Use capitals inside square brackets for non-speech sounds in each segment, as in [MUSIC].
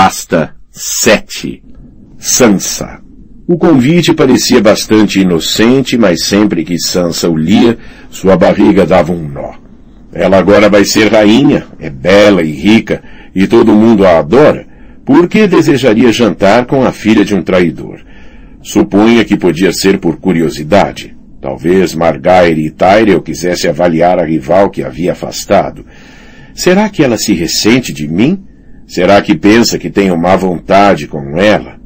Pasta 7 Sansa o convite parecia bastante inocente, mas sempre que Sansa o lia, sua barriga dava um nó. Ela agora vai ser rainha, é bela e rica, e todo mundo a adora. Por que desejaria jantar com a filha de um traidor? Supunha que podia ser por curiosidade. Talvez Margaire e Tyrell quisesse avaliar a rival que havia afastado. Será que ela se ressente de mim? Será que pensa que tenho má vontade com ela?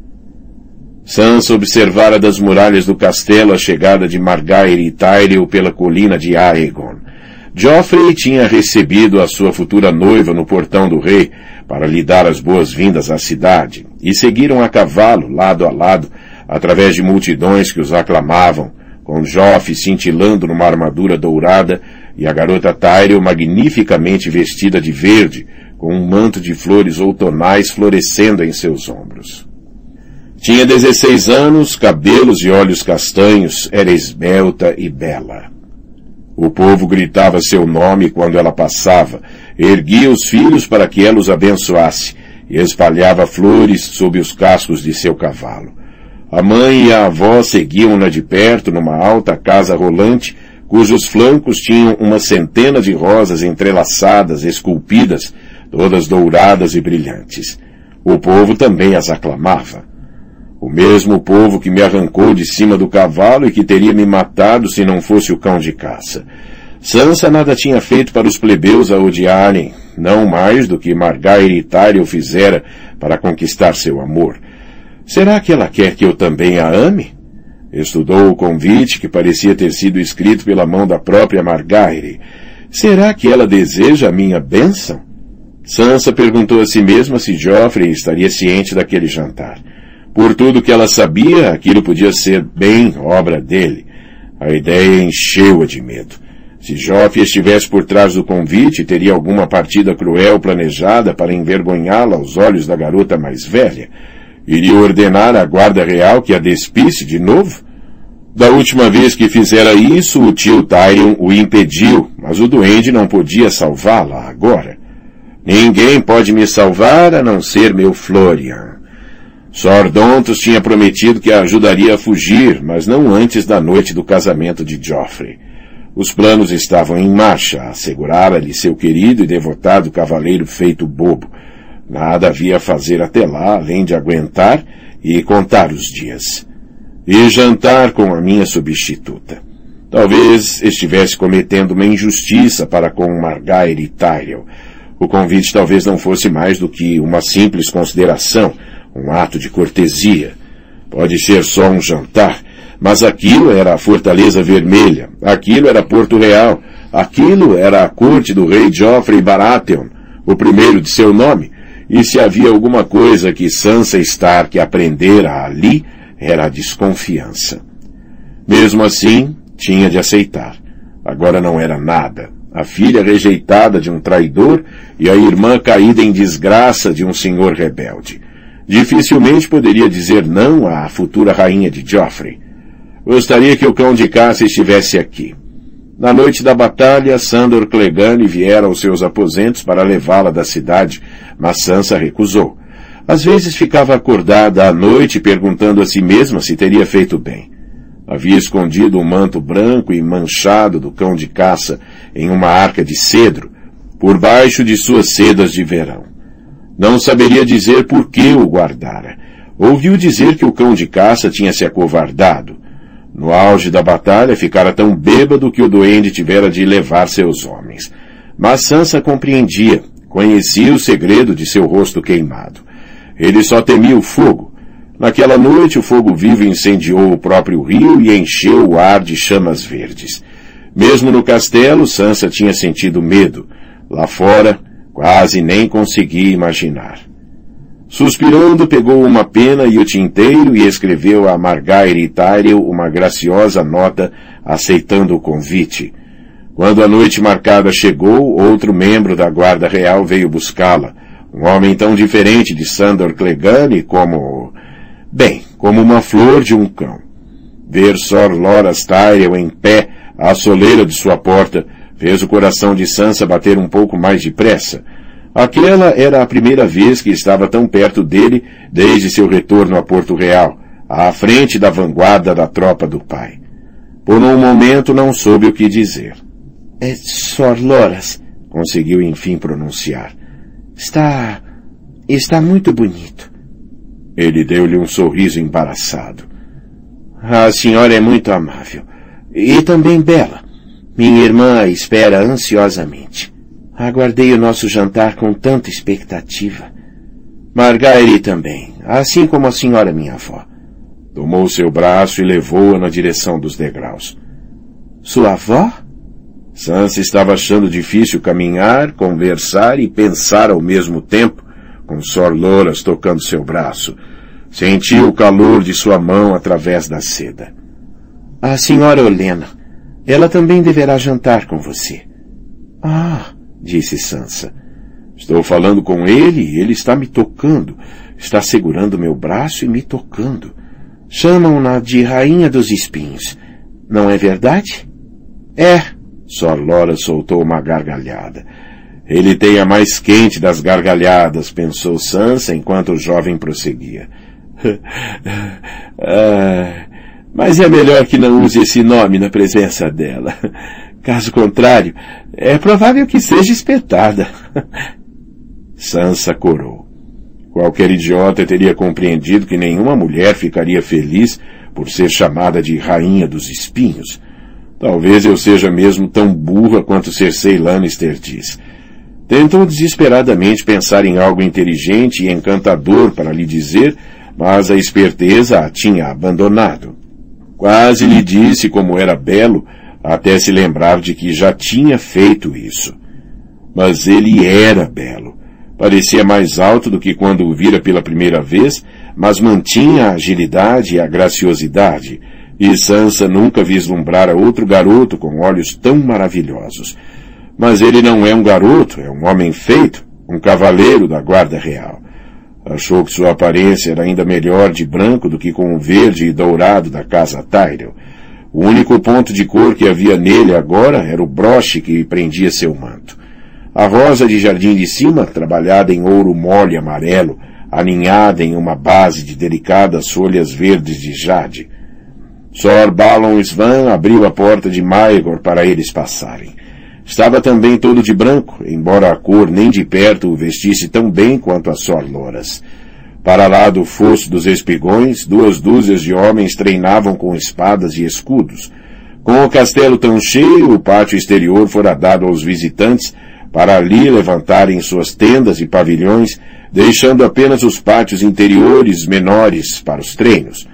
Sansa observara das muralhas do castelo a chegada de Margaire e Tyrell pela colina de Aegon. Joffrey tinha recebido a sua futura noiva no portão do rei para lhe dar as boas-vindas à cidade, e seguiram a cavalo, lado a lado, através de multidões que os aclamavam, com Joffrey cintilando numa armadura dourada e a garota Tyrell magnificamente vestida de verde, com um manto de flores outonais florescendo em seus ombros. Tinha 16 anos, cabelos e olhos castanhos, era esbelta e bela. O povo gritava seu nome quando ela passava, erguia os filhos para que ela os abençoasse e espalhava flores sob os cascos de seu cavalo. A mãe e a avó seguiam-na de perto numa alta casa rolante, cujos flancos tinham uma centena de rosas entrelaçadas, esculpidas, todas douradas e brilhantes. O povo também as aclamava. O mesmo povo que me arrancou de cima do cavalo e que teria me matado se não fosse o cão de caça. Sansa nada tinha feito para os plebeus a odiarem, não mais do que Margaire Itário fizera para conquistar seu amor. Será que ela quer que eu também a ame? Estudou o convite que parecia ter sido escrito pela mão da própria Margaire. Será que ela deseja a minha bênção? Sansa perguntou a si mesma se Joffrey estaria ciente daquele jantar. Por tudo que ela sabia, aquilo podia ser bem obra dele. A ideia encheu-a de medo. Se Joffre estivesse por trás do convite, teria alguma partida cruel planejada para envergonhá-la aos olhos da garota mais velha. Iria ordenar à guarda real que a despisse de novo? Da última vez que fizera isso, o tio Tyrion o impediu, mas o duende não podia salvá-la agora. Ninguém pode me salvar a não ser meu Florian. Sordontos tinha prometido que a ajudaria a fugir, mas não antes da noite do casamento de Joffrey. Os planos estavam em marcha, assegurara-lhe seu querido e devotado cavaleiro feito bobo. Nada havia a fazer até lá, além de aguentar e contar os dias. E jantar com a minha substituta. Talvez estivesse cometendo uma injustiça para com Margaire e Tyrell. O convite talvez não fosse mais do que uma simples consideração, um ato de cortesia. Pode ser só um jantar, mas aquilo era a Fortaleza Vermelha, aquilo era Porto Real, aquilo era a corte do rei Geoffrey Baratheon, o primeiro de seu nome, e se havia alguma coisa que Sansa Stark aprendera ali, era a desconfiança. Mesmo assim, tinha de aceitar. Agora não era nada. A filha rejeitada de um traidor e a irmã caída em desgraça de um senhor rebelde. Dificilmente poderia dizer não à futura rainha de Joffrey. Gostaria que o cão de caça estivesse aqui. Na noite da batalha, Sandor Clegane viera aos seus aposentos para levá-la da cidade, mas Sansa recusou. Às vezes ficava acordada à noite perguntando a si mesma se teria feito bem. Havia escondido um manto branco e manchado do cão de caça em uma arca de cedro, por baixo de suas sedas de verão. Não saberia dizer por que o guardara. Ouviu dizer que o cão de caça tinha se acovardado. No auge da batalha, ficara tão bêbado que o duende tivera de levar seus homens. Mas Sansa compreendia, conhecia o segredo de seu rosto queimado. Ele só temia o fogo. Naquela noite, o fogo vivo incendiou o próprio rio e encheu o ar de chamas verdes. Mesmo no castelo, Sansa tinha sentido medo. Lá fora, Quase nem consegui imaginar. Suspirando, pegou uma pena e o tinteiro e escreveu a Margaire Tyrell uma graciosa nota aceitando o convite. Quando a noite marcada chegou, outro membro da Guarda Real veio buscá-la. Um homem tão diferente de Sandor Clegane como... Bem, como uma flor de um cão. Ver Sor Loras Tyrell em pé à soleira de sua porta fez o coração de Sansa bater um pouco mais depressa. Aquela era a primeira vez que estava tão perto dele desde seu retorno a Porto Real, à frente da vanguarda da tropa do pai. Por um momento não soube o que dizer. É Sor Loras, conseguiu enfim pronunciar. Está... está muito bonito. Ele deu-lhe um sorriso embaraçado. A senhora é muito amável. E também bela. Minha irmã espera ansiosamente. Aguardei o nosso jantar com tanta expectativa. Margaire também, assim como a senhora minha avó. Tomou seu braço e levou-a na direção dos degraus. Sua avó? Sansa estava achando difícil caminhar, conversar e pensar ao mesmo tempo, com Sor Loras tocando seu braço. Sentiu o calor de sua mão através da seda. A senhora Olena. Ela também deverá jantar com você. Ah, disse Sansa. Estou falando com ele e ele está me tocando. Está segurando meu braço e me tocando. Chamam-na de Rainha dos Espinhos. Não é verdade? É. Sor Lora soltou uma gargalhada. Ele tem a mais quente das gargalhadas, pensou Sansa enquanto o jovem prosseguia. [LAUGHS] ah, mas é melhor que não use esse nome na presença dela. Caso contrário, é provável que seja espetada. [LAUGHS] Sansa corou. Qualquer idiota teria compreendido que nenhuma mulher ficaria feliz por ser chamada de rainha dos espinhos. Talvez eu seja mesmo tão burra quanto Cersei Lannister diz. Tentou desesperadamente pensar em algo inteligente e encantador para lhe dizer, mas a esperteza a tinha abandonado. Quase lhe disse como era belo, até se lembrar de que já tinha feito isso. Mas ele era belo. Parecia mais alto do que quando o vira pela primeira vez, mas mantinha a agilidade e a graciosidade, e Sansa nunca vislumbrara outro garoto com olhos tão maravilhosos. Mas ele não é um garoto, é um homem feito, um cavaleiro da guarda real. Achou que sua aparência era ainda melhor de branco do que com o verde e dourado da casa Tyrell. O único ponto de cor que havia nele agora era o broche que prendia seu manto. A rosa de jardim de cima, trabalhada em ouro mole amarelo, aninhada em uma base de delicadas folhas verdes de jade. Sor Balon Svan abriu a porta de Maegor para eles passarem. Estava também todo de branco, embora a cor nem de perto o vestisse tão bem quanto a Sor Loras. Para lá do fosso dos espigões, duas dúzias de homens treinavam com espadas e escudos. Com o castelo tão cheio, o pátio exterior fora dado aos visitantes para ali levantarem suas tendas e pavilhões, deixando apenas os pátios interiores menores para os treinos.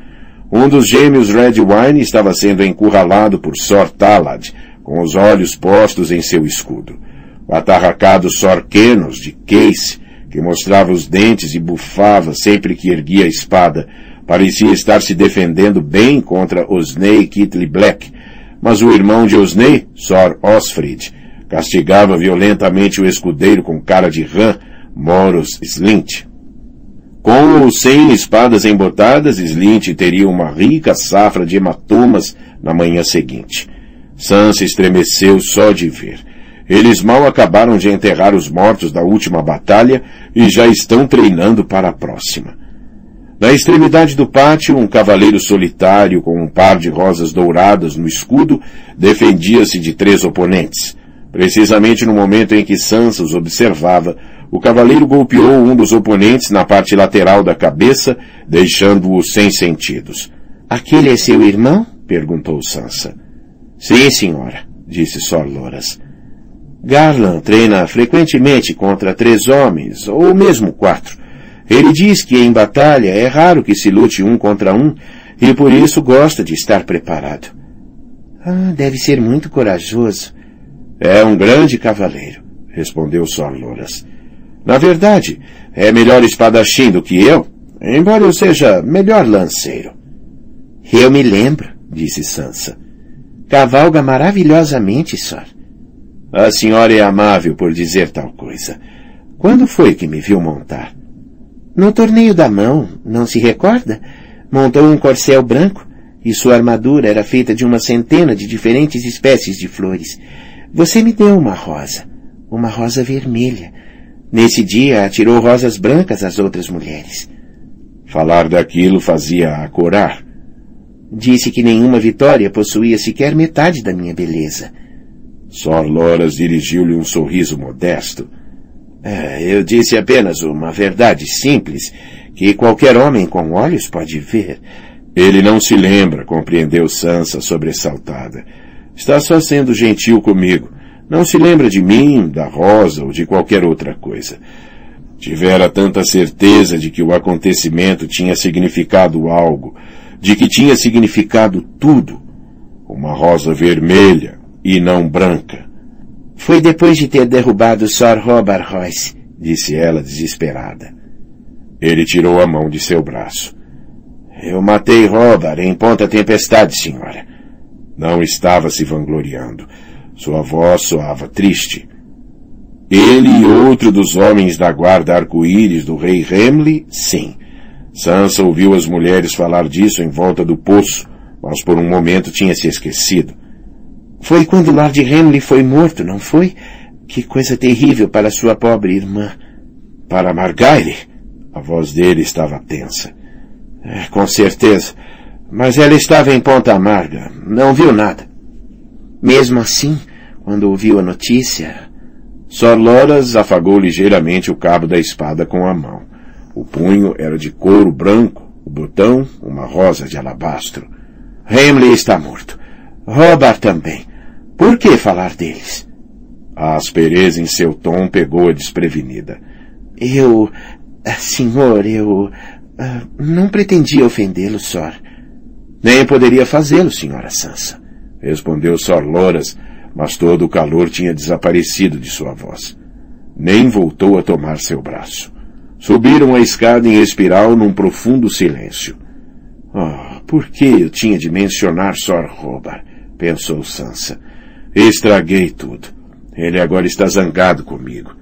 Um dos gêmeos Redwine estava sendo encurralado por Sor Talad, com os olhos postos em seu escudo. O atarracado Sor Kenos, de Case, que mostrava os dentes e bufava sempre que erguia a espada, parecia estar se defendendo bem contra Osney Kitley Black, mas o irmão de Osney, Sor Osfrid, castigava violentamente o escudeiro com cara de rã, Moros Slint. Com ou sem espadas embotadas, Slint teria uma rica safra de hematomas na manhã seguinte. Sansa estremeceu só de ver. Eles mal acabaram de enterrar os mortos da última batalha e já estão treinando para a próxima. Na extremidade do pátio, um cavaleiro solitário com um par de rosas douradas no escudo defendia-se de três oponentes. Precisamente no momento em que Sansa os observava, o cavaleiro golpeou um dos oponentes na parte lateral da cabeça, deixando-o sem sentidos. Aquele é seu irmão? perguntou Sansa. Sim, senhora, disse Sor Loras. Garland treina frequentemente contra três homens, ou mesmo quatro. Ele diz que em batalha é raro que se lute um contra um, e por isso gosta de estar preparado. Ah, deve ser muito corajoso. É um grande cavaleiro, respondeu Sor Loras. Na verdade, é melhor espadachim do que eu, embora eu seja melhor lanceiro. Eu me lembro, disse Sansa. Cavalga maravilhosamente, Sor. A senhora é amável por dizer tal coisa. Quando foi que me viu montar? No torneio da mão, não se recorda? Montou um corcel branco e sua armadura era feita de uma centena de diferentes espécies de flores. Você me deu uma rosa, uma rosa vermelha. Nesse dia atirou rosas brancas às outras mulheres. Falar daquilo fazia-a corar. Disse que nenhuma vitória possuía sequer metade da minha beleza. Sor Loras dirigiu-lhe um sorriso modesto. É, eu disse apenas uma verdade simples, que qualquer homem com olhos pode ver. Ele não se lembra, compreendeu Sansa sobressaltada. Está só sendo gentil comigo. Não se lembra de mim, da Rosa ou de qualquer outra coisa. Tivera tanta certeza de que o acontecimento tinha significado algo, de que tinha significado tudo. Uma rosa vermelha e não branca. Foi depois de ter derrubado Sir Robert Royce, disse ela desesperada. Ele tirou a mão de seu braço. Eu matei Robert em Ponta Tempestade, senhora. Não estava se vangloriando. Sua voz soava triste. Ele e outro dos homens da guarda arco-íris do rei Remley, sim. Sansa ouviu as mulheres falar disso em volta do poço, mas por um momento tinha se esquecido. Foi quando Lord Remley foi morto, não foi? Que coisa terrível para sua pobre irmã. Para Margaire? A voz dele estava tensa. É, com certeza. Mas ela estava em Ponta Amarga. Não viu nada. Mesmo assim, quando ouviu a notícia... Sor Loras afagou ligeiramente o cabo da espada com a mão. O punho era de couro branco, o botão uma rosa de alabastro. Hamley está morto. Robert também. Por que falar deles? A aspereza em seu tom pegou-a desprevenida. Eu... Ah, senhor, eu... Uh, não pretendia ofendê-lo, Sor. Nem poderia fazê-lo, senhora Sansa. Respondeu Sor Loras, mas todo o calor tinha desaparecido de sua voz. Nem voltou a tomar seu braço. Subiram a escada em espiral num profundo silêncio. Oh, por que eu tinha de mencionar Sor Robert? pensou Sansa. Estraguei tudo. Ele agora está zangado comigo.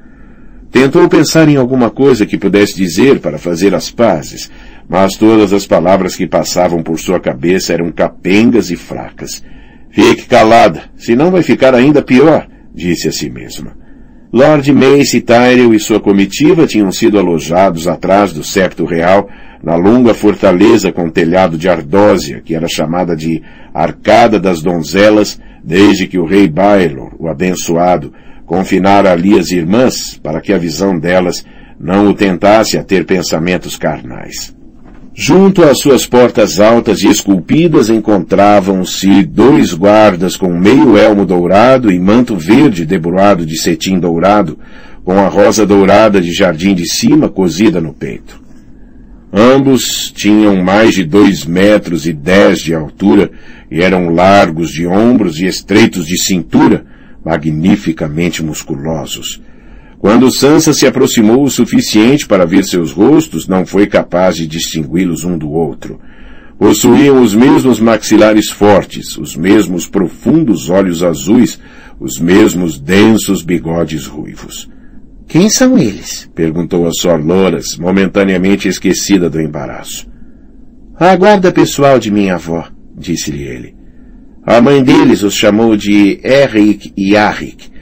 Tentou pensar em alguma coisa que pudesse dizer para fazer as pazes, mas todas as palavras que passavam por sua cabeça eram capengas e fracas. Fique calada, senão vai ficar ainda pior, disse a si mesma. Lord Mace Tyrell e sua comitiva tinham sido alojados atrás do septo real, na longa fortaleza com telhado de ardósia, que era chamada de Arcada das Donzelas, desde que o rei Baelor, o abençoado, confinar ali as irmãs para que a visão delas não o tentasse a ter pensamentos carnais. Junto às suas portas altas e esculpidas encontravam-se dois guardas com meio elmo dourado e manto verde debruado de cetim dourado, com a rosa dourada de jardim de cima cosida no peito. Ambos tinham mais de dois metros e dez de altura e eram largos de ombros e estreitos de cintura, magnificamente musculosos. Quando Sansa se aproximou o suficiente para ver seus rostos, não foi capaz de distingui-los um do outro. Possuíam os mesmos maxilares fortes, os mesmos profundos olhos azuis, os mesmos densos bigodes ruivos. Quem são eles? perguntou a Sor Loras, momentaneamente esquecida do embaraço. A guarda pessoal de minha avó, disse-lhe ele. A mãe deles os chamou de Eric e Arik.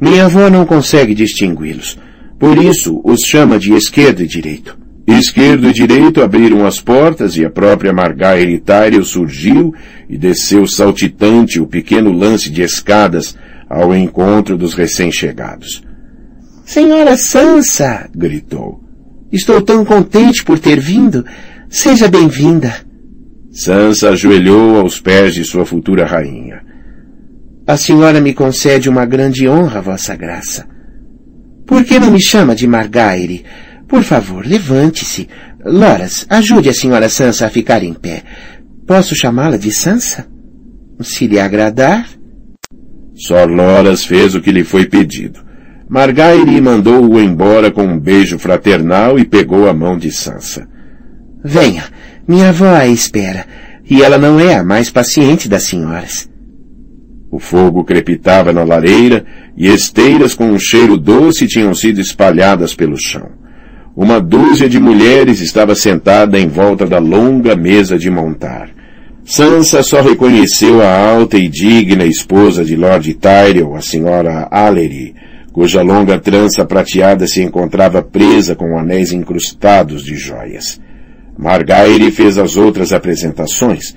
Minha avó não consegue distingui-los. Por isso os chama de esquerdo e direito. Esquerdo e direito abriram as portas e a própria Margaire Tyrell surgiu e desceu saltitante o pequeno lance de escadas ao encontro dos recém-chegados. Senhora Sansa! gritou. Estou tão contente por ter vindo. Seja bem-vinda. Sansa ajoelhou aos pés de sua futura rainha. A senhora me concede uma grande honra, vossa graça. Por que não me chama de Margaire? Por favor, levante-se. Loras, ajude a senhora Sansa a ficar em pé. Posso chamá-la de Sansa? Se lhe agradar? Só Loras fez o que lhe foi pedido. Margaire mandou-o embora com um beijo fraternal e pegou a mão de Sansa. Venha, minha avó a espera, e ela não é a mais paciente das senhoras. O fogo crepitava na lareira e esteiras com um cheiro doce tinham sido espalhadas pelo chão. Uma dúzia de mulheres estava sentada em volta da longa mesa de montar. Sansa só reconheceu a alta e digna esposa de Lord Tyrell, a senhora Allery, cuja longa trança prateada se encontrava presa com anéis incrustados de joias. Margaire fez as outras apresentações.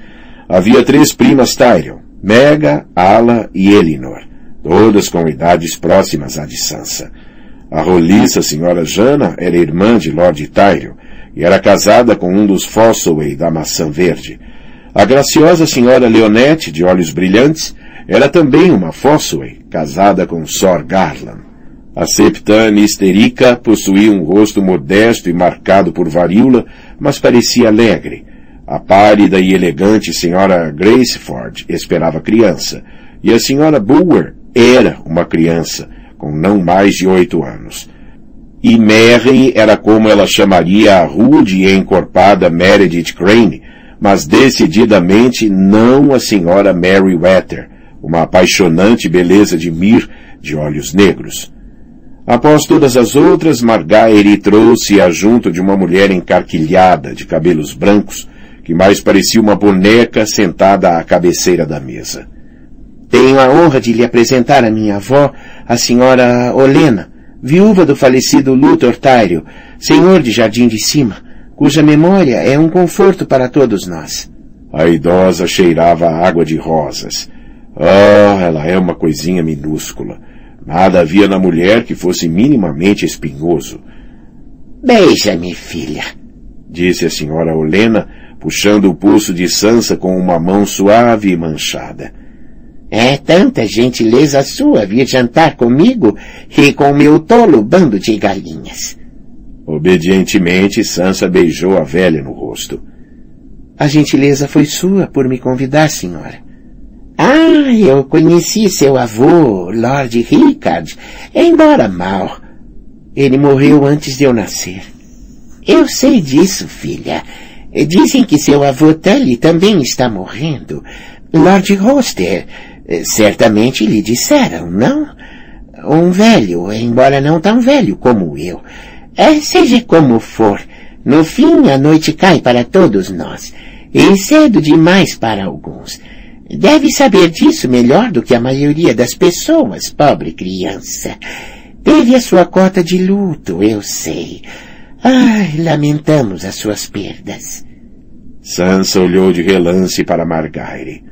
Havia três primas Tyrion, Mega, Ala e Elinor, todas com idades próximas à de Sansa. A roliça senhora Jana era irmã de Lord Tyrion e era casada com um dos Fossoway da Maçã Verde. A graciosa senhora Leonette, de olhos brilhantes, era também uma Fossoway, casada com Sor Garland. A septane histérica possuía um rosto modesto e marcado por varíola, mas parecia alegre. A pálida e elegante senhora Graceford esperava criança, e a senhora Bulwer era uma criança, com não mais de oito anos. E Mary era como ela chamaria a rude e encorpada Meredith Crane, mas decididamente não a senhora Mary Wetter, uma apaixonante beleza de mir de olhos negros. Após todas as outras, Margaery trouxe-a junto de uma mulher encarquilhada, de cabelos brancos, que mais parecia uma boneca sentada à cabeceira da mesa. Tenho a honra de lhe apresentar a minha avó, a senhora Olena, viúva do falecido Luthor Tyrio, senhor de Jardim de Cima, cuja memória é um conforto para todos nós. A idosa cheirava a água de rosas. Ah, ela é uma coisinha minúscula. Nada havia na mulher que fosse minimamente espinhoso. Beija-me, filha, disse a senhora Olena, puxando o pulso de Sansa com uma mão suave e manchada. É tanta gentileza sua vir jantar comigo e com meu tolo bando de galinhas. Obedientemente, Sansa beijou a velha no rosto. A gentileza foi sua por me convidar, senhora. Ah, eu conheci seu avô, Lord Rickard, embora mal. Ele morreu antes de eu nascer. Eu sei disso, filha. Dizem que seu avô Tully também está morrendo. Lord Roster, eh, certamente lhe disseram, não? Um velho, embora não tão velho como eu. É, seja como for, no fim a noite cai para todos nós, e cedo demais para alguns. Deve saber disso melhor do que a maioria das pessoas, pobre criança. Teve a sua cota de luto, eu sei. Ai, lamentamos as suas perdas. Sansa olhou de relance para Margaire.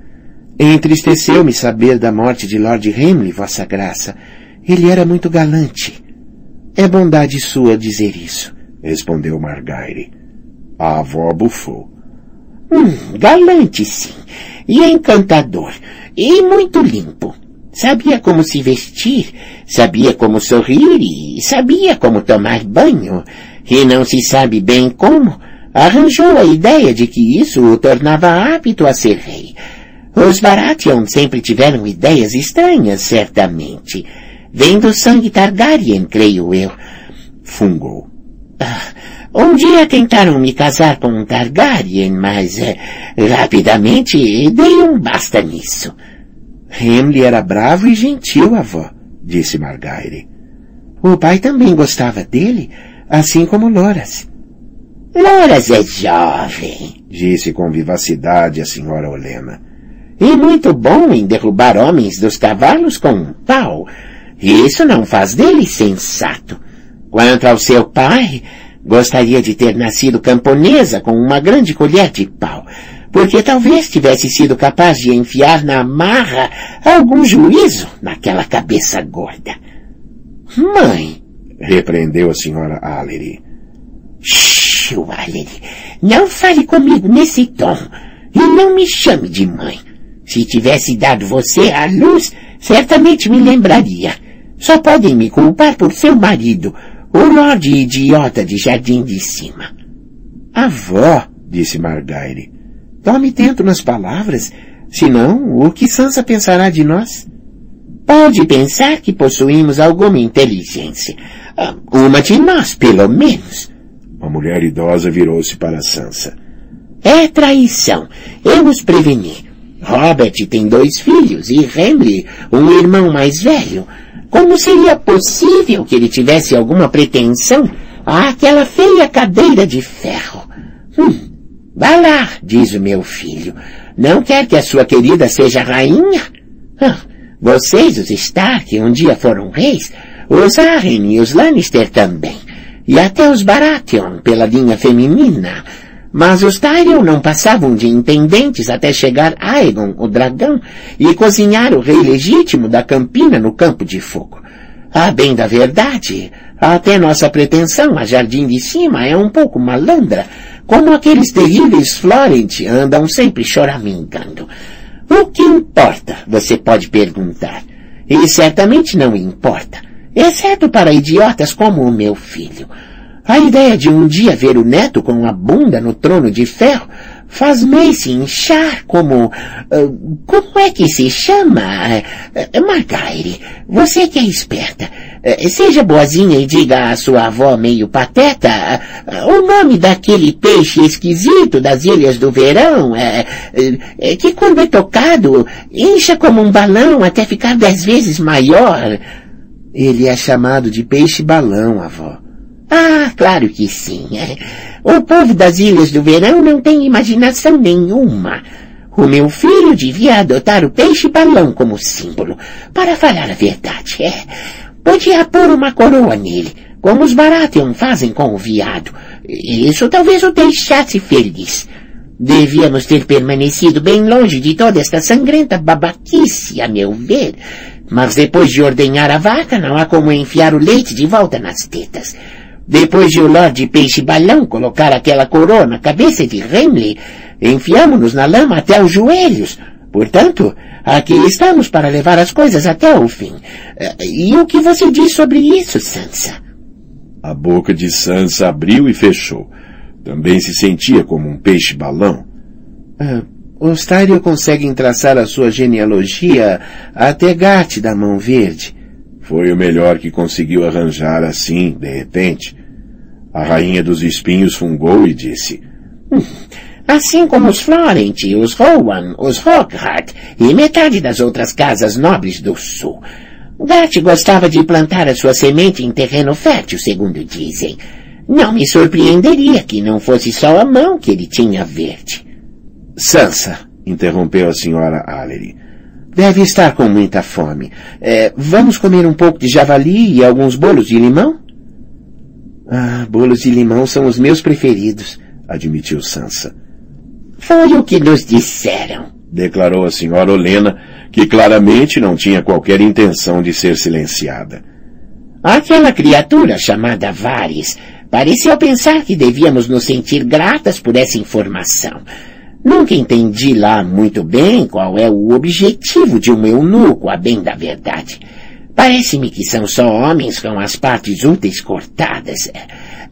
Entristeceu-me saber da morte de Lord Henry, Vossa Graça. Ele era muito galante. É bondade sua dizer isso, respondeu Margaire. A avó bufou. Hum, galante sim, e encantador, e muito limpo. Sabia como se vestir, sabia como sorrir e sabia como tomar banho, e não se sabe bem como, arranjou a ideia de que isso o tornava apto a ser rei. Os Baratheon sempre tiveram ideias estranhas, certamente. Vem do sangue Targaryen, creio eu. Fungou. Ah, um dia tentaram me casar com um Targaryen, mas é, rapidamente dei um basta nisso. Hamley era bravo e gentil, avó, disse Margaire. O pai também gostava dele, assim como Loras. Loras é jovem, disse com vivacidade a senhora Olena e muito bom em derrubar homens dos cavalos com um pau. Isso não faz dele sensato. Quanto ao seu pai, gostaria de ter nascido camponesa com uma grande colher de pau, porque talvez tivesse sido capaz de enfiar na marra algum juízo naquela cabeça gorda. Mãe, repreendeu a senhora Allery. Shhh, Allery, não fale comigo nesse tom e não me chame de mãe. Se tivesse dado você à luz, certamente me lembraria. Só podem me culpar por seu marido, o Lorde idiota de Jardim de Cima. Avó, disse Margaire, tome tento nas palavras, senão o que Sansa pensará de nós? Pode pensar que possuímos alguma inteligência. Ah, uma de nós, pelo menos. A mulher idosa virou-se para Sansa. É traição. Eu os preveni. Robert tem dois filhos e Henry, um irmão mais velho. Como seria possível que ele tivesse alguma pretensão àquela feia cadeira de ferro? Hum, vá lá, diz o meu filho. Não quer que a sua querida seja rainha? Ah, vocês, os Stark, um dia foram reis. Os Arryn e os Lannister também. E até os Baratheon, pela linha feminina. Mas os Tyrion não passavam de intendentes até chegar Aegon, o dragão, e cozinhar o rei legítimo da Campina no campo de fogo. A bem da verdade, até nossa pretensão a Jardim de Cima é um pouco malandra, como aqueles terríveis Florent andam sempre choramingando. O que importa, você pode perguntar. E certamente não importa, exceto para idiotas como o meu filho. A ideia de um dia ver o neto com a bunda no trono de ferro faz Mace inchar como... Uh, como é que se chama? Uh, Margaire, você que é esperta, uh, seja boazinha e diga à sua avó meio pateta o nome daquele peixe esquisito das Ilhas do Verão, que quando é tocado incha como um balão até ficar dez vezes maior. Ele é chamado de peixe-balão, avó. Ah, claro que sim. O povo das Ilhas do Verão não tem imaginação nenhuma. O meu filho devia adotar o peixe-balão como símbolo, para falar a verdade. É, podia pôr uma coroa nele, como os Baratheon fazem com o viado. Isso talvez o deixasse feliz. Devíamos ter permanecido bem longe de toda esta sangrenta babaquice, a meu ver. Mas depois de ordenhar a vaca, não há como enfiar o leite de volta nas tetas. Depois de o Lorde Peixe Balão colocar aquela coroa na cabeça de Renly, enfiamos-nos na lama até os joelhos. Portanto, aqui estamos para levar as coisas até o fim. Eh, e o que você diz sobre isso, Sansa? A boca de Sansa abriu e fechou. Também se sentia como um peixe-balão. Ah, os Tyrion conseguem traçar a sua genealogia até Gat da Mão Verde. Foi o melhor que conseguiu arranjar assim, de repente. A rainha dos espinhos fungou e disse, hum, Assim como os Florent, os Rowan, os Rockhart e metade das outras casas nobres do sul. Gart gostava de plantar a sua semente em terreno fértil, segundo dizem. Não me surpreenderia que não fosse só a mão que ele tinha verde. Sansa, interrompeu a senhora Allery. Deve estar com muita fome. É, vamos comer um pouco de javali e alguns bolos de limão? Ah, bolos de limão são os meus preferidos, admitiu Sansa. Foi o que nos disseram, declarou a senhora Olena, que claramente não tinha qualquer intenção de ser silenciada. Aquela criatura chamada Vares pareceu pensar que devíamos nos sentir gratas por essa informação. Nunca entendi lá muito bem qual é o objetivo de um eunuco, a bem da verdade. Parece-me que são só homens com as partes úteis cortadas.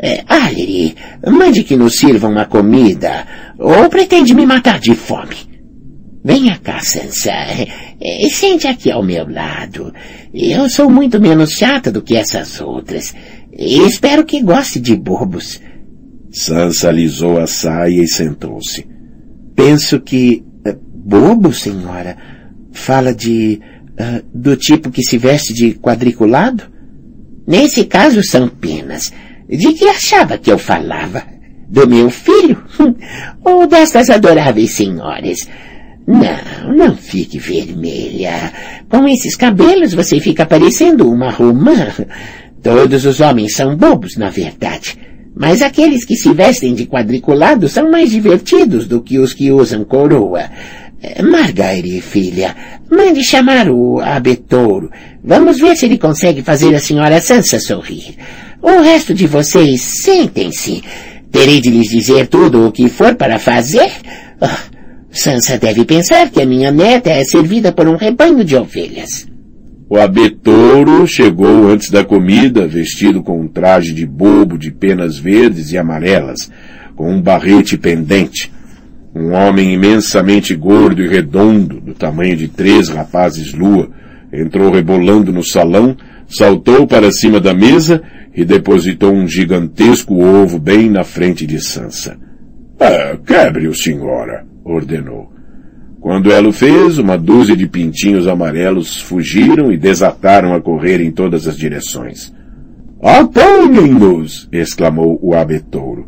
É, Aleri, mande que nos sirvam uma comida, ou pretende me matar de fome? Venha cá, Sansa. É, sente aqui ao meu lado. Eu sou muito menos chata do que essas outras. Espero que goste de bobos. Sansa alisou a saia e sentou-se. Penso que... Uh, bobo, senhora? Fala de uh, do tipo que se veste de quadriculado? Nesse caso são penas. De que achava que eu falava? Do meu filho? [LAUGHS] Ou destas adoráveis senhoras? Não, não fique vermelha. Com esses cabelos você fica parecendo uma romã. Todos os homens são bobos, na verdade. Mas aqueles que se vestem de quadriculado são mais divertidos do que os que usam coroa. Margaire, filha, mande chamar o abetouro. Vamos ver se ele consegue fazer a senhora Sansa sorrir. O resto de vocês, sentem-se. Terei de lhes dizer tudo o que for para fazer? Oh, Sansa deve pensar que a minha neta é servida por um rebanho de ovelhas. O abetouro chegou antes da comida, vestido com um traje de bobo de penas verdes e amarelas, com um barrete pendente. Um homem imensamente gordo e redondo, do tamanho de três rapazes lua, entrou rebolando no salão, saltou para cima da mesa e depositou um gigantesco ovo bem na frente de Sansa. Ah, quebre-o, senhora, ordenou. Quando ela o fez, uma dúzia de pintinhos amarelos fugiram e desataram a correr em todas as direções. Apanhem-nos! exclamou o abetouro.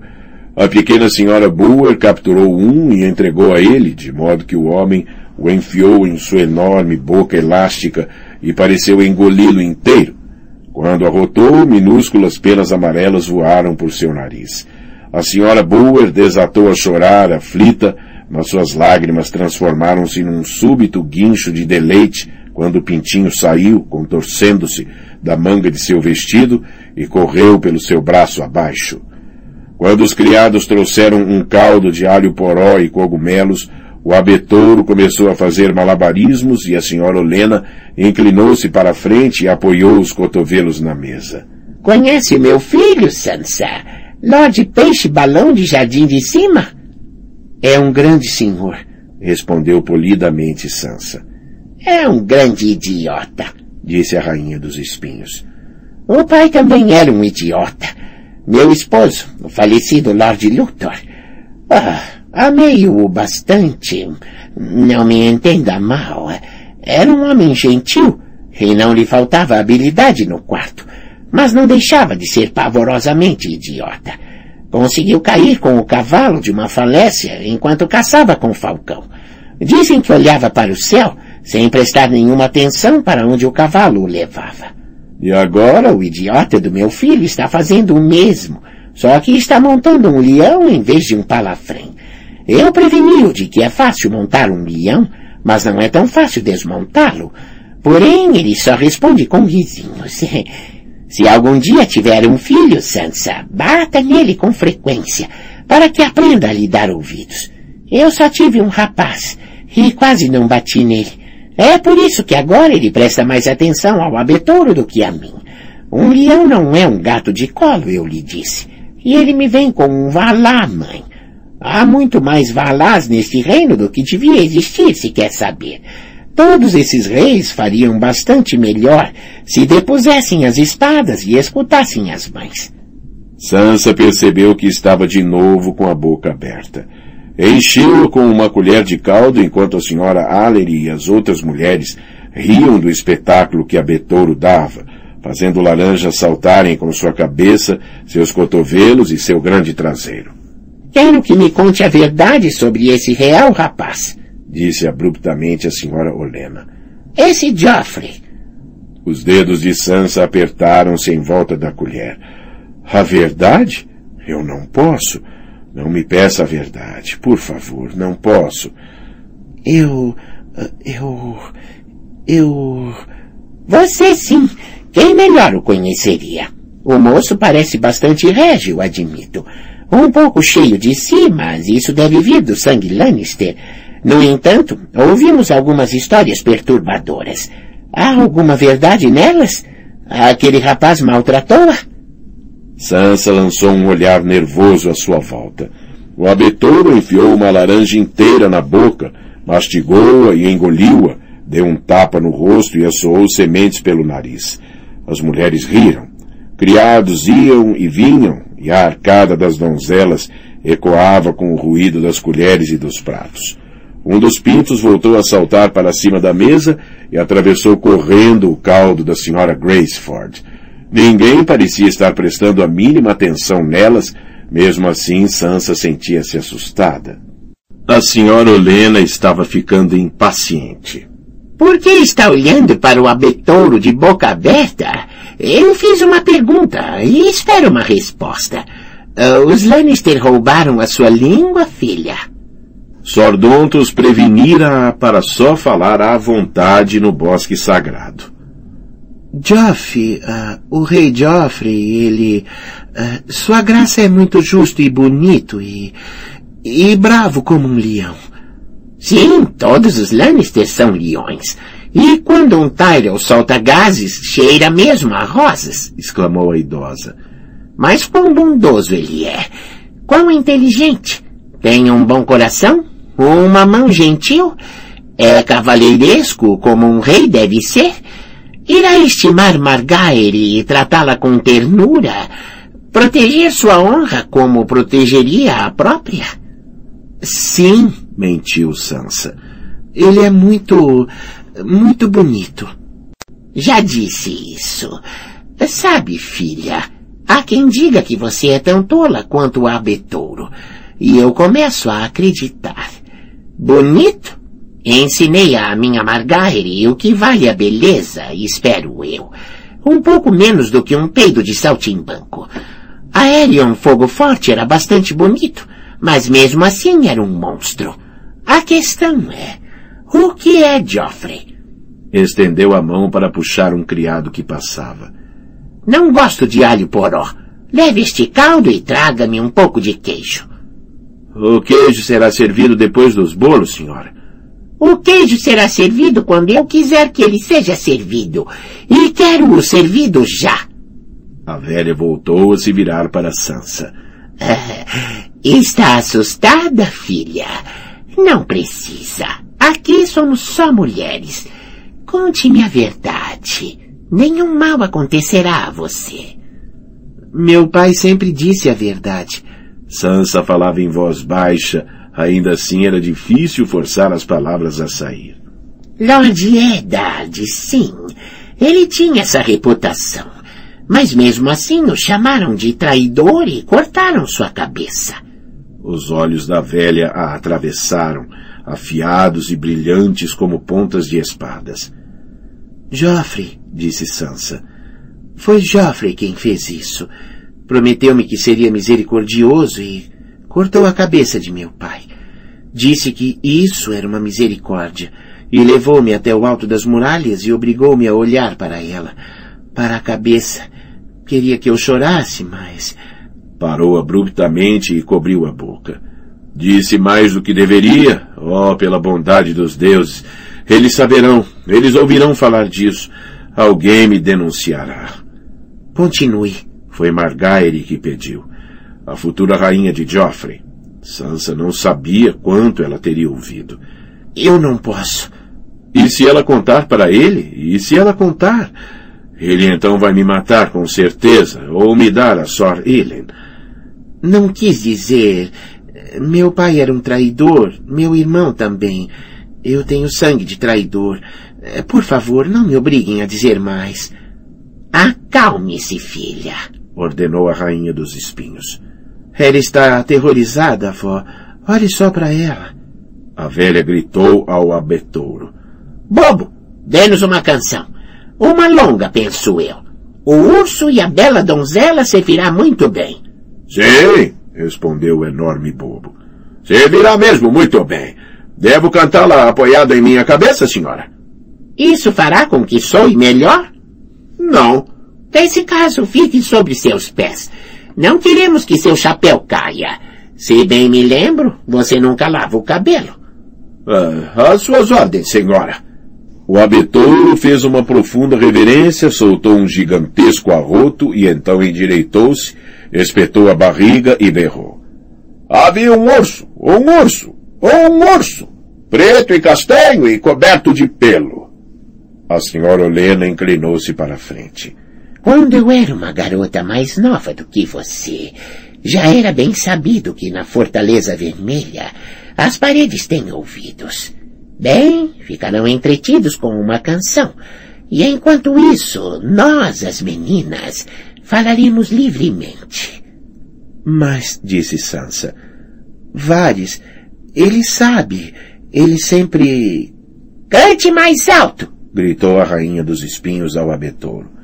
A pequena senhora Boer capturou um e entregou a ele, de modo que o homem o enfiou em sua enorme boca elástica e pareceu engoli-lo inteiro. Quando arrotou, minúsculas penas amarelas voaram por seu nariz. A senhora Boer desatou a chorar, aflita, mas suas lágrimas transformaram-se num súbito guincho de deleite quando o pintinho saiu, contorcendo-se, da manga de seu vestido e correu pelo seu braço abaixo. Quando os criados trouxeram um caldo de alho poró e cogumelos, o abetouro começou a fazer malabarismos e a senhora Olena inclinou-se para a frente e apoiou os cotovelos na mesa. Conhece meu filho, Sansa? Lorde Peixe Balão de Jardim de Cima? É um grande senhor, respondeu polidamente Sansa. É um grande idiota, disse a rainha dos espinhos. O pai também era um idiota. Meu esposo, o falecido Lord Luthor. Ah, amei-o bastante. Não me entenda mal. Era um homem gentil e não lhe faltava habilidade no quarto, mas não deixava de ser pavorosamente idiota. Conseguiu cair com o cavalo de uma falécia enquanto caçava com o falcão. Dizem que olhava para o céu sem prestar nenhuma atenção para onde o cavalo o levava. E agora o idiota do meu filho está fazendo o mesmo, só que está montando um leão em vez de um palafrém. Eu preveni-o de que é fácil montar um leão, mas não é tão fácil desmontá-lo. Porém, ele só responde com risinhos. [LAUGHS] Se algum dia tiver um filho, Sansa, bata nele com frequência, para que aprenda a lhe dar ouvidos. Eu só tive um rapaz, e quase não bati nele. É por isso que agora ele presta mais atenção ao abetouro do que a mim. Um leão não é um gato de colo, eu lhe disse. E ele me vem com um valá, mãe. Há muito mais valás neste reino do que devia existir, se quer saber. Todos esses reis fariam bastante melhor se depusessem as espadas e escutassem as mães. Sansa percebeu que estava de novo com a boca aberta. Encheu-o com uma colher de caldo enquanto a senhora Allery e as outras mulheres riam do espetáculo que a Betouro dava, fazendo Laranja saltarem com sua cabeça, seus cotovelos e seu grande traseiro. Quero que me conte a verdade sobre esse real rapaz, disse abruptamente a senhora Olena. Esse Joffrey. Os dedos de Sansa apertaram-se em volta da colher. A verdade? Eu não posso. Não me peça a verdade, por favor, não posso. Eu. Eu. Eu. Você sim. Quem melhor o conheceria? O moço parece bastante régio, admito. Um pouco cheio de si, mas isso deve vir do sangue Lannister. No entanto, ouvimos algumas histórias perturbadoras. Há alguma verdade nelas? Aquele rapaz maltratou-a? Sansa lançou um olhar nervoso à sua volta. O abetouro enfiou uma laranja inteira na boca, mastigou-a e engoliu-a, deu um tapa no rosto e assoou sementes pelo nariz. As mulheres riram. Criados iam e vinham, e a arcada das donzelas ecoava com o ruído das colheres e dos pratos. Um dos pintos voltou a saltar para cima da mesa e atravessou correndo o caldo da senhora Graceford. Ninguém parecia estar prestando a mínima atenção nelas, mesmo assim Sansa sentia-se assustada. A senhora Olena estava ficando impaciente. Por que está olhando para o abetouro de boca aberta? Eu fiz uma pergunta e espero uma resposta. Uh, os Lannister roubaram a sua língua, filha? Sordontos prevenira para só falar à vontade no bosque sagrado. Joffrey, uh, o rei Joffrey, ele... Uh, sua graça é muito justo e bonito e... e bravo como um leão. Sim, todos os Lannister são leões. E quando um Tyrell solta gases, cheira mesmo a rosas, exclamou a idosa. Mas quão bondoso ele é. Quão inteligente. Tem um bom coração, uma mão gentil, é cavaleiresco como um rei deve ser, Irá estimar Margaery e tratá-la com ternura, proteger sua honra como protegeria a própria? Sim, mentiu Sansa. Ele é muito, muito bonito. Já disse isso. Sabe, filha, há quem diga que você é tão tola quanto o abetouro. E eu começo a acreditar. Bonito? Ensinei a minha Margaery o que vale a beleza, espero eu. Um pouco menos do que um peido de saltimbanco. Aerion Fogo Forte era bastante bonito, mas mesmo assim era um monstro. A questão é, o que é Joffrey? Estendeu a mão para puxar um criado que passava. Não gosto de alho poró. Leve este caldo e traga-me um pouco de queijo. O queijo será servido depois dos bolos, senhora. O queijo será servido quando eu quiser que ele seja servido. E quero-o servido já. A velha voltou a se virar para Sansa. [LAUGHS] está assustada, filha? Não precisa. Aqui somos só mulheres. Conte-me a verdade. Nenhum mal acontecerá a você. Meu pai sempre disse a verdade. Sansa falava em voz baixa, ainda assim era difícil forçar as palavras a sair. Lord Eddard, sim. Ele tinha essa reputação. Mas mesmo assim o chamaram de traidor e cortaram sua cabeça. Os olhos da velha a atravessaram, afiados e brilhantes como pontas de espadas. Joffrey, disse Sansa. Foi Joffrey quem fez isso. Prometeu-me que seria misericordioso e cortou a cabeça de meu pai. Disse que isso era uma misericórdia e levou-me até o alto das muralhas e obrigou-me a olhar para ela, para a cabeça. Queria que eu chorasse, mas... Parou abruptamente e cobriu a boca. Disse mais do que deveria? Oh, pela bondade dos deuses! Eles saberão, eles ouvirão falar disso. Alguém me denunciará. Continue. Foi Margaery que pediu. A futura rainha de Joffrey. Sansa não sabia quanto ela teria ouvido. Eu não posso. E se ela contar para ele? E se ela contar? Ele então vai me matar com certeza, ou me dar a Sor Ellen. Não quis dizer. Meu pai era um traidor, meu irmão também. Eu tenho sangue de traidor. Por favor, não me obriguem a dizer mais. Acalme-se, filha, ordenou a rainha dos espinhos. Ela está aterrorizada, avó. Olhe só para ela. A velha gritou ao abetouro. Bobo, dê-nos uma canção. Uma longa, penso eu. O urso e a bela donzela servirá muito bem. Sim, respondeu o enorme bobo. Servirá mesmo muito bem. Devo cantá-la apoiada em minha cabeça, senhora? Isso fará com que soe melhor? Não. Nesse caso, fique sobre seus pés. Não queremos que seu chapéu caia. Se bem me lembro, você nunca lava o cabelo. Ah, suas ordens, senhora. O abetouro fez uma profunda reverência, soltou um gigantesco arroto e então endireitou-se, espetou a barriga e berrou. Havia um urso, um urso, um urso, preto e castanho e coberto de pelo. A senhora Olena inclinou-se para a frente. Quando eu era uma garota mais nova do que você, já era bem sabido que na Fortaleza Vermelha as paredes têm ouvidos. Bem, ficarão entretidos com uma canção. E enquanto isso, nós, as meninas, falaremos livremente. Mas, disse Sansa, Vares, ele sabe, ele sempre... Cante mais alto! gritou a rainha dos espinhos ao abetouro.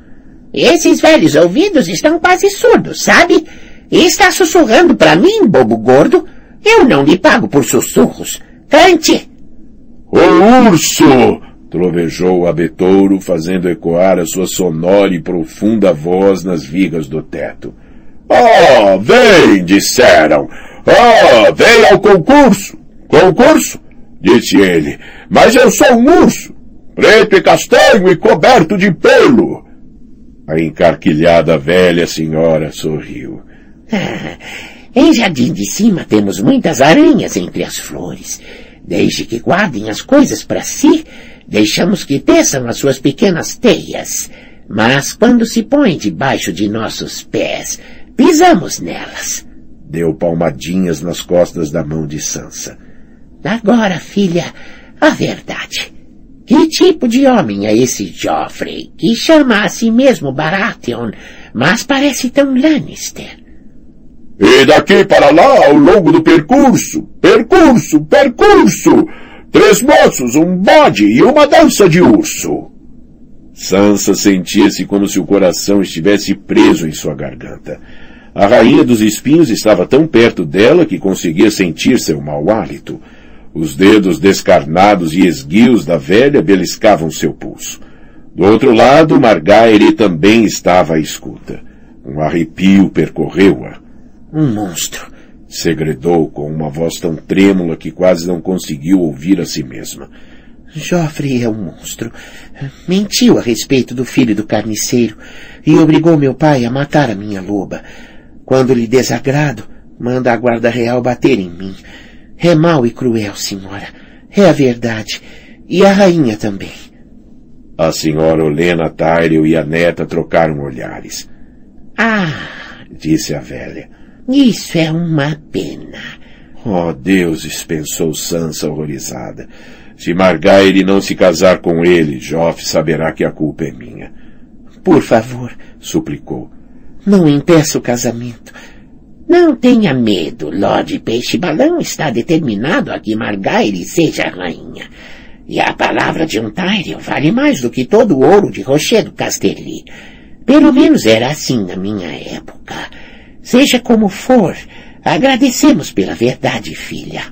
Esses velhos ouvidos estão quase surdos, sabe? E está sussurrando para mim, bobo gordo. Eu não lhe pago por sussurros. Cante! O urso! trovejou o abetouro, fazendo ecoar a sua sonora e profunda voz nas vigas do teto. Oh, vem, disseram. Oh, vem ao concurso. Concurso? Disse ele. Mas eu sou um urso preto e castanho e coberto de pelo. A encarquilhada velha senhora sorriu. em Jardim de Cima temos muitas aranhas entre as flores. Desde que guardem as coisas para si, deixamos que teçam as suas pequenas teias. Mas quando se põem debaixo de nossos pés, pisamos nelas. Deu palmadinhas nas costas da mão de Sansa. Agora, filha, a verdade. Que tipo de homem é esse Joffrey, que chama a si mesmo Baratheon, mas parece tão Lannister? E daqui para lá, ao longo do percurso, percurso, percurso, três moços, um bode e uma dança de urso. Sansa sentia-se como se o coração estivesse preso em sua garganta. A rainha dos espinhos estava tão perto dela que conseguia sentir seu mau hálito. Os dedos descarnados e esguios da velha beliscavam seu pulso. Do outro lado, Margaire também estava à escuta. Um arrepio percorreu-a. Um monstro! segredou com uma voz tão trêmula que quase não conseguiu ouvir a si mesma. Joffrey é um monstro. Mentiu a respeito do filho do carniceiro e obrigou meu pai a matar a minha loba. Quando lhe desagrado, manda a guarda real bater em mim. É mau e cruel, senhora. É a verdade. E a rainha também. A senhora Olena Tyrell e a neta trocaram olhares. Ah! disse a velha. Isso é uma pena. Oh, deuses, pensou Sansa horrorizada. Se Margaire não se casar com ele, Joff saberá que a culpa é minha. Por favor, suplicou. Não impeça o casamento. Não tenha medo, Lord Peixe Balão está determinado a que Margaire seja rainha. E a palavra de um Tyrell vale mais do que todo o ouro de Rochedo Casterly. Pelo menos era assim na minha época. Seja como for, agradecemos pela verdade, filha.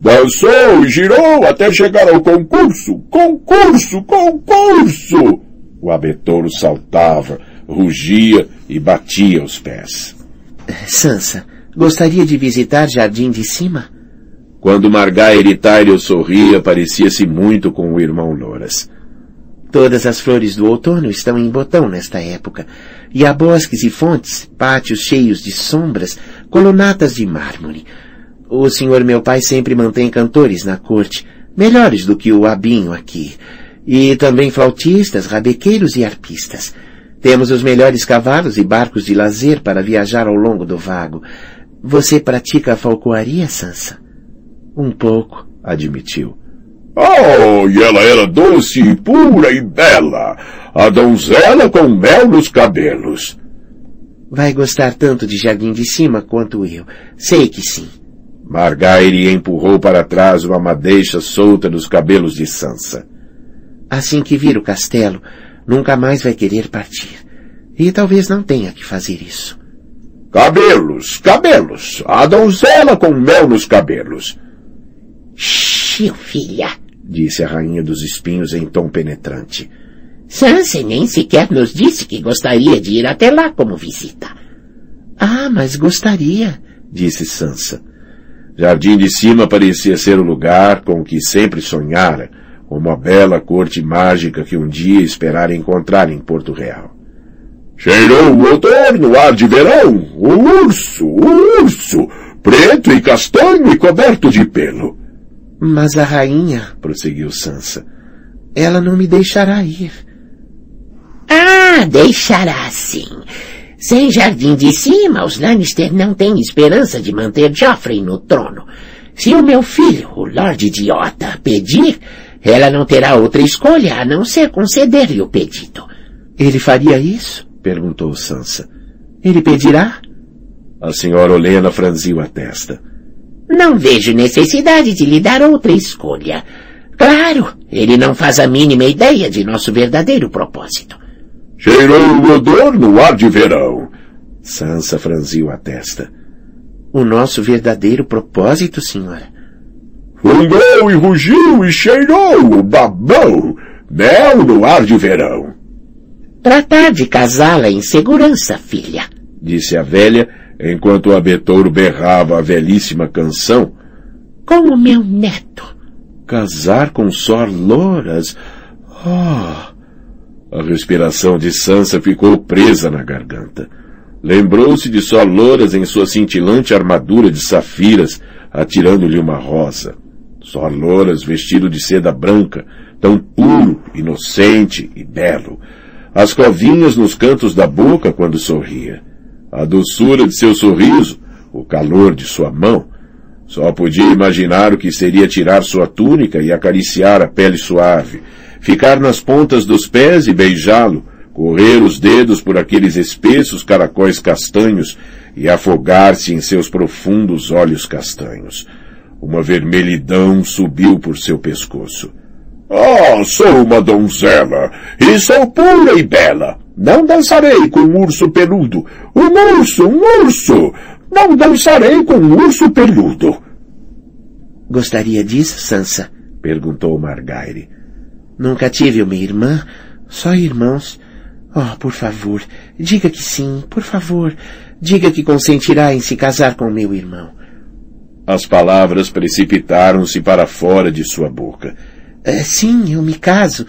Dançou e girou até chegar ao concurso! Concurso! Concurso! O abetouro saltava, rugia e batia os pés. Sansa, gostaria de visitar Jardim de Cima? Quando Margaire Tyrell sorria, parecia-se muito com o irmão Loras. Todas as flores do outono estão em botão nesta época, e há bosques e fontes, pátios cheios de sombras, colunatas de mármore. O senhor meu pai sempre mantém cantores na corte, melhores do que o abinho aqui, e também flautistas, rabequeiros e arpistas. Temos os melhores cavalos e barcos de lazer para viajar ao longo do vago. Você pratica a falcoaria, Sansa? Um pouco, admitiu. Oh, e ela era doce, pura e bela. A donzela com mel nos cabelos. Vai gostar tanto de Jardim de Cima quanto eu. Sei que sim. Margaire empurrou para trás uma madeixa solta dos cabelos de Sansa. Assim que vir o castelo, nunca mais vai querer partir. E talvez não tenha que fazer isso. Cabelos, cabelos. A donzela com mel nos cabelos. Shhh, filha, disse a rainha dos espinhos em tom penetrante. Sansa nem sequer nos disse que gostaria de ir até lá como visita. Ah, mas gostaria, disse Sansa. Jardim de Cima parecia ser o lugar com o que sempre sonhara, como a bela corte mágica que um dia esperara encontrar em Porto Real. Cheirou o outono, ar de verão, o urso, o urso, preto e castanho e coberto de pelo. Mas a rainha, prosseguiu Sansa, ela não me deixará ir. Ah, deixará sim. Sem Jardim de Cima, os Lannister não têm esperança de manter Joffrey no trono. Se o meu filho, o Lord Idiota, pedir, ela não terá outra escolha a não ser conceder-lhe o pedido. Ele faria isso? perguntou Sansa. Ele pedirá? A senhora Olena franziu a testa. Não vejo necessidade de lhe dar outra escolha. Claro, ele não faz a mínima ideia de nosso verdadeiro propósito. Cheirou o odor no ar de verão. Sansa franziu a testa. O nosso verdadeiro propósito, senhora? Fungou e rugiu e cheirou, babão, mel no ar de verão. Tratar de casá-la em segurança, filha, disse a velha, enquanto o abetouro berrava a velhíssima canção. Com o meu neto. Casar com Sor Loras? Oh! A respiração de Sansa ficou presa na garganta. Lembrou-se de Sor Loras em sua cintilante armadura de safiras, atirando-lhe uma rosa. Sor Loras vestido de seda branca, tão puro, inocente e belo. As covinhas nos cantos da boca quando sorria. A doçura de seu sorriso, o calor de sua mão. Só podia imaginar o que seria tirar sua túnica e acariciar a pele suave, ficar nas pontas dos pés e beijá-lo, correr os dedos por aqueles espessos caracóis castanhos e afogar-se em seus profundos olhos castanhos. Uma vermelhidão subiu por seu pescoço. Ah, sou uma donzela, e sou pura e bela. Não dançarei com um urso peludo. Um urso, um urso! Não dançarei com um urso peludo. Gostaria disso, Sansa? perguntou Margaire. Nunca tive uma irmã, só irmãos. Oh, por favor, diga que sim, por favor. Diga que consentirá em se casar com meu irmão. As palavras precipitaram-se para fora de sua boca. É, sim, eu me caso.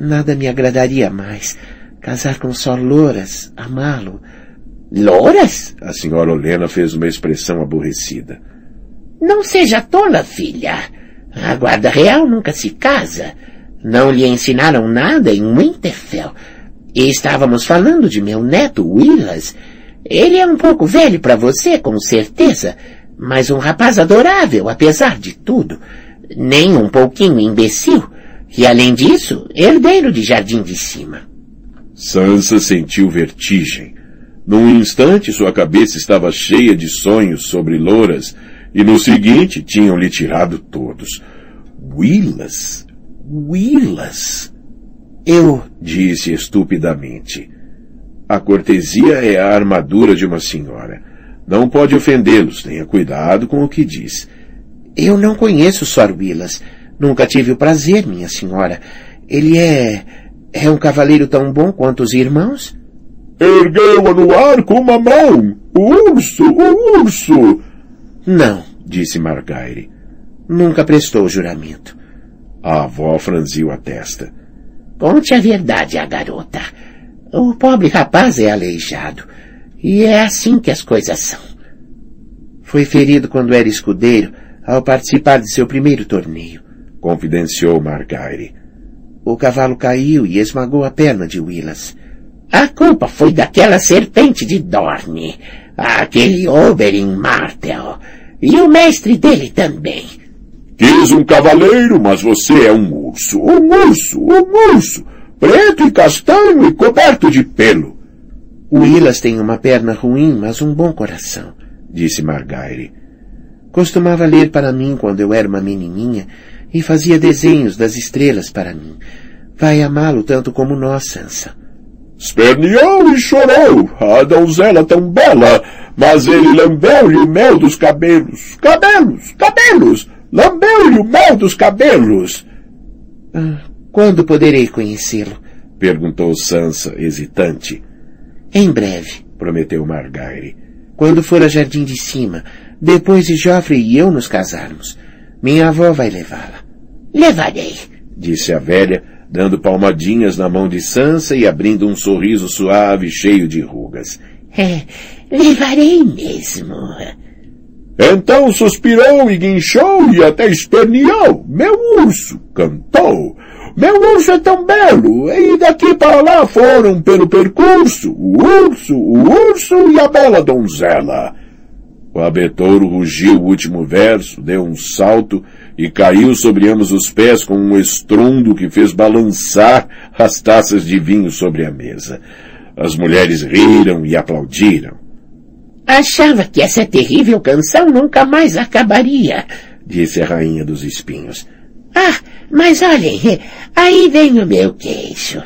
Nada me agradaria mais. Casar com só louras, amá-lo. Louras? A senhora Olena fez uma expressão aborrecida. Não seja tola, filha. A guarda real nunca se casa. Não lhe ensinaram nada em Winterfell. E estávamos falando de meu neto, Willas. Ele é um pouco velho para você, com certeza, mas um rapaz adorável, apesar de tudo. Nem um pouquinho imbecil. E além disso, herdeiro de Jardim de Cima. Sansa sentiu vertigem. Num instante sua cabeça estava cheia de sonhos sobre louras, e no seguinte tinham-lhe tirado todos. Willas? Willas? Eu, disse estupidamente. A cortesia é a armadura de uma senhora. Não pode ofendê-los, tenha cuidado com o que diz. Eu não conheço Sr. Willas. Nunca tive o prazer, minha senhora. Ele é... é um cavaleiro tão bom quanto os irmãos? Ergueu-a no ar com uma mão! O urso! O urso! Não, disse Margaire. Nunca prestou juramento. A avó franziu a testa. Conte a verdade à garota. O pobre rapaz é aleijado. E é assim que as coisas são. Foi ferido quando era escudeiro ao participar de seu primeiro torneio. Confidenciou Margaire. O cavalo caiu e esmagou a perna de Willas. A culpa foi daquela serpente de Dorne, aquele Oberyn Martel, e o mestre dele também. Quis um cavaleiro, mas você é um urso. Um urso, um urso. Preto e castanho e coberto de pelo. O Willas tem uma perna ruim, mas um bom coração, disse Margaire. Costumava ler para mim quando eu era uma menininha e fazia desenhos das estrelas para mim. Vai amá-lo tanto como nós, Sansa. Esperneou e chorou, a donzela tão bela, mas ele lambeu-lhe o mel dos cabelos. Cabelos, cabelos! Lambeu-lhe o mel dos cabelos! Ah, quando poderei conhecê-lo? Perguntou Sansa, hesitante. Em breve, prometeu Margaire. Quando for a Jardim de Cima, depois de Joffrey e eu nos casarmos. Minha avó vai levá-la. Levarei, disse a velha, dando palmadinhas na mão de Sansa e abrindo um sorriso suave cheio de rugas. É, levarei mesmo. Então suspirou e guinchou e até esperneou. Meu urso cantou. Meu urso é tão belo, e daqui para lá foram pelo percurso o urso, o urso e a bela donzela. O abetouro rugiu o último verso, deu um salto e caiu sobre ambos os pés com um estrondo que fez balançar as taças de vinho sobre a mesa. As mulheres riram e aplaudiram. Achava que essa terrível canção nunca mais acabaria, disse a rainha dos espinhos. Ah, mas olhem, aí vem o meu queixo.